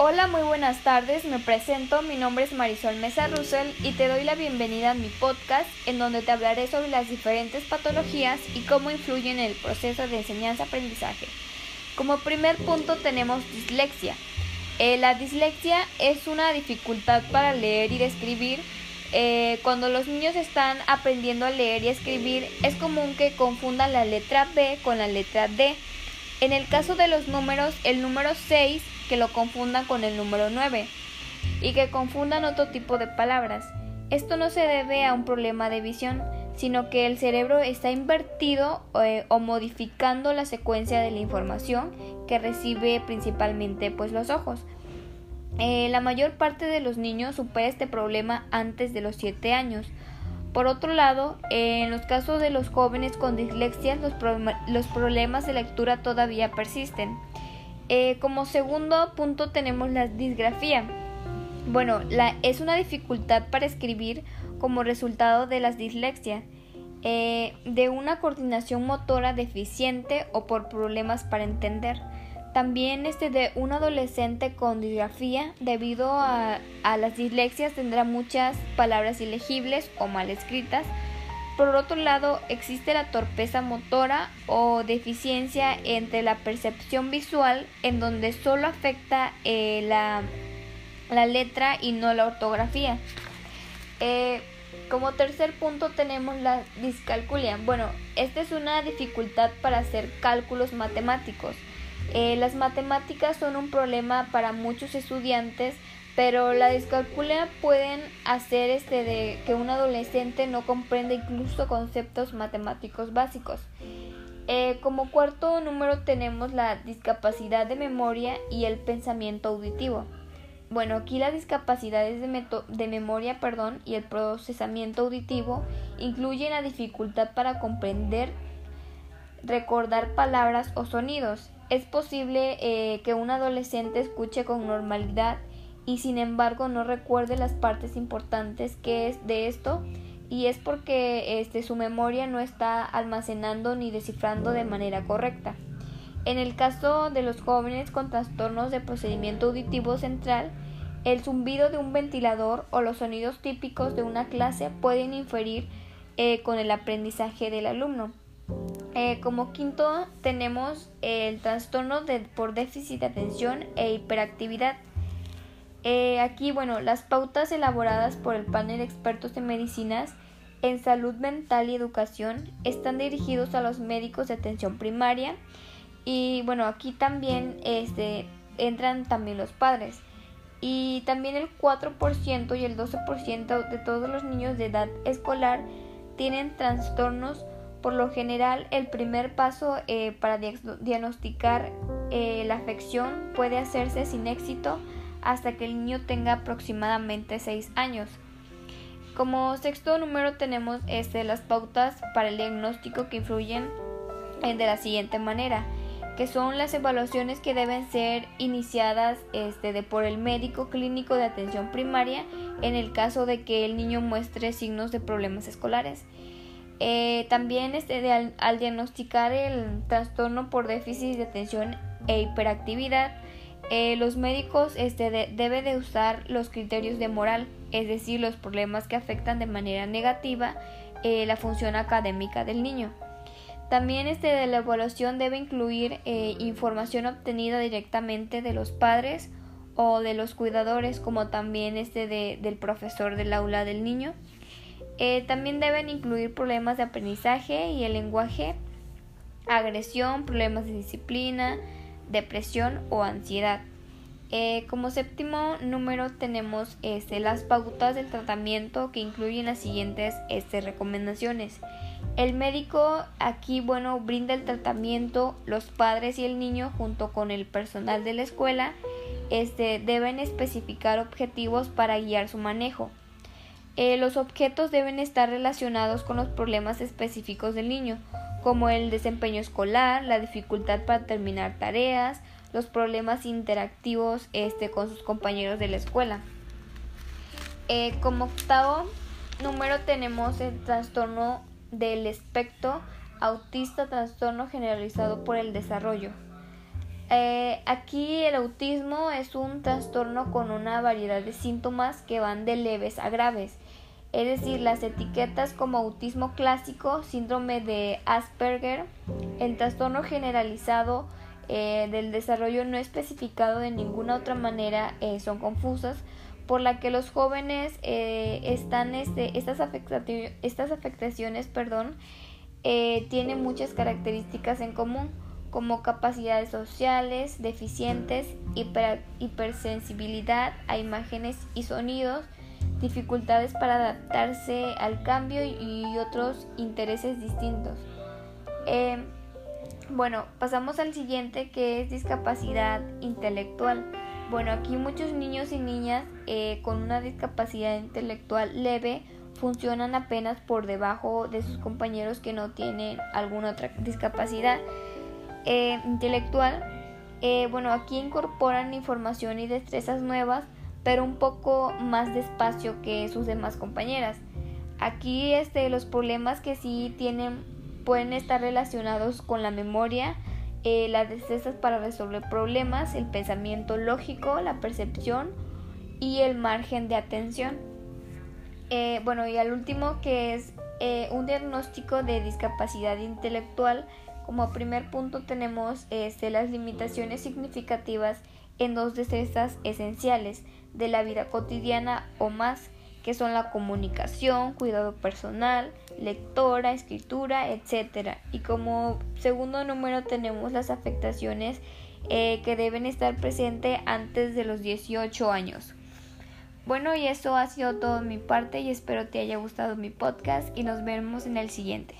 Hola, muy buenas tardes. Me presento, mi nombre es Marisol Mesa Russell y te doy la bienvenida a mi podcast en donde te hablaré sobre las diferentes patologías y cómo influyen en el proceso de enseñanza-aprendizaje. Como primer punto tenemos dislexia. Eh, la dislexia es una dificultad para leer y escribir. Eh, cuando los niños están aprendiendo a leer y escribir es común que confundan la letra B con la letra D. En el caso de los números, el número 6 que lo confundan con el número 9 y que confundan otro tipo de palabras. Esto no se debe a un problema de visión, sino que el cerebro está invertido eh, o modificando la secuencia de la información que recibe principalmente pues los ojos. Eh, la mayor parte de los niños supera este problema antes de los 7 años. Por otro lado, en los casos de los jóvenes con dislexia, los, problemas de lectura todavía persisten. Eh, como segundo punto tenemos la disgrafía. Bueno, es una dificultad para escribir como resultado de las dislexias, eh, de una coordinación motora deficiente o por problemas para entender. También este de un adolescente con disgrafía, debido a, a las dislexias, tendrá muchas palabras ilegibles o mal escritas, por otro lado, existe la torpeza motora o deficiencia entre la percepción visual en donde solo afecta eh, la, letra y no la ortografía. Eh, como tercer punto tenemos la discalculia. Bueno, esta es una dificultad para hacer cálculos matemáticos. Eh, las matemáticas son un problema para muchos estudiantes pero la discalculia pueden hacer este de que un adolescente no comprenda incluso conceptos matemáticos básicos. Eh, como cuarto número tenemos la discapacidad de memoria y el pensamiento auditivo. Bueno, aquí las discapacidades de, de memoria perdón, y el procesamiento auditivo incluyen la dificultad para comprender, recordar palabras o sonidos. Es posible eh, que un adolescente escuche con normalidad y sin embargo no recuerde las partes importantes que es de esto y es porque este, su memoria no está almacenando ni descifrando de manera correcta. En el caso de los jóvenes con trastornos de procedimiento auditivo central, el zumbido de un ventilador o los sonidos típicos de una clase pueden inferir eh, con el aprendizaje del alumno. Eh, como quinto tenemos el trastorno de, por déficit de atención e hiperactividad. Eh, aquí, bueno, las pautas elaboradas por el panel de expertos en medicinas en salud mental y educación están dirigidos a los médicos de atención primaria y bueno, aquí también este, entran también los padres. Y también el 4% y el 12% de todos los niños de edad escolar tienen trastornos. Por lo general, el primer paso eh, para diagnosticar eh, la afección puede hacerse sin éxito hasta que el niño tenga aproximadamente 6 años. Como sexto número tenemos este, las pautas para el diagnóstico que influyen eh, de la siguiente manera, que son las evaluaciones que deben ser iniciadas este, de por el médico clínico de atención primaria en el caso de que el niño muestre signos de problemas escolares. Eh, también este, al, al diagnosticar el trastorno por déficit de atención e hiperactividad, eh, los médicos este, deben de usar los criterios de moral, es decir, los problemas que afectan de manera negativa eh, la función académica del niño. También este, de la evaluación debe incluir información obtenida directamente de los padres o de los cuidadores, como también este del profesor del aula del niño. También deben incluir problemas de aprendizaje y el lenguaje, agresión, problemas de disciplina, depresión o ansiedad. Eh, como séptimo número tenemos este, las pautas del tratamiento que incluyen las siguientes este, recomendaciones. El médico aquí bueno brinda el tratamiento, los padres y el niño junto con el personal de la escuela este, deben especificar objetivos para guiar su manejo. Eh, los objetos deben estar relacionados con los problemas específicos del niño, como el desempeño escolar, la dificultad para terminar tareas, los problemas interactivos este, con sus compañeros de la escuela. Eh, como octavo número tenemos el trastorno del espectro autista, trastorno generalizado por el desarrollo. Eh, aquí el autismo es un trastorno con una variedad de síntomas que van de leves a graves. Es decir, las etiquetas como autismo clásico, síndrome de Asperger, el trastorno generalizado eh, del desarrollo no especificado de ninguna otra manera eh, son confusas, por la que los jóvenes están este, estas, estas afectaciones perdón, tienen muchas características en común como capacidades sociales deficientes, hipersensibilidad a imágenes y sonidos, dificultades para adaptarse al cambio y otros intereses distintos. Em, bueno, pasamos al siguiente que es discapacidad intelectual. Bueno, aquí muchos niños y niñas eh, con una discapacidad intelectual leve funcionan apenas por debajo de sus compañeros que no tienen alguna otra discapacidad. Eh, intelectual, eh, bueno, aquí incorporan información y destrezas nuevas, pero un poco más despacio que sus demás compañeras. Aquí este, los problemas que sí tienen pueden estar relacionados con la memoria, eh, las destrezas para resolver problemas, el pensamiento lógico, la percepción y el margen de atención. bueno, y al último que es un diagnóstico de discapacidad intelectual como primer punto tenemos este, las limitaciones significativas en dos destrezas esenciales de la vida cotidiana o más, que son la comunicación, cuidado personal, lectora, escritura, etc. Y como segundo número tenemos las afectaciones eh, que deben estar presentes antes de los 18 años. Bueno, y eso ha sido todo de mi parte y espero te haya gustado mi podcast y nos vemos en el siguiente.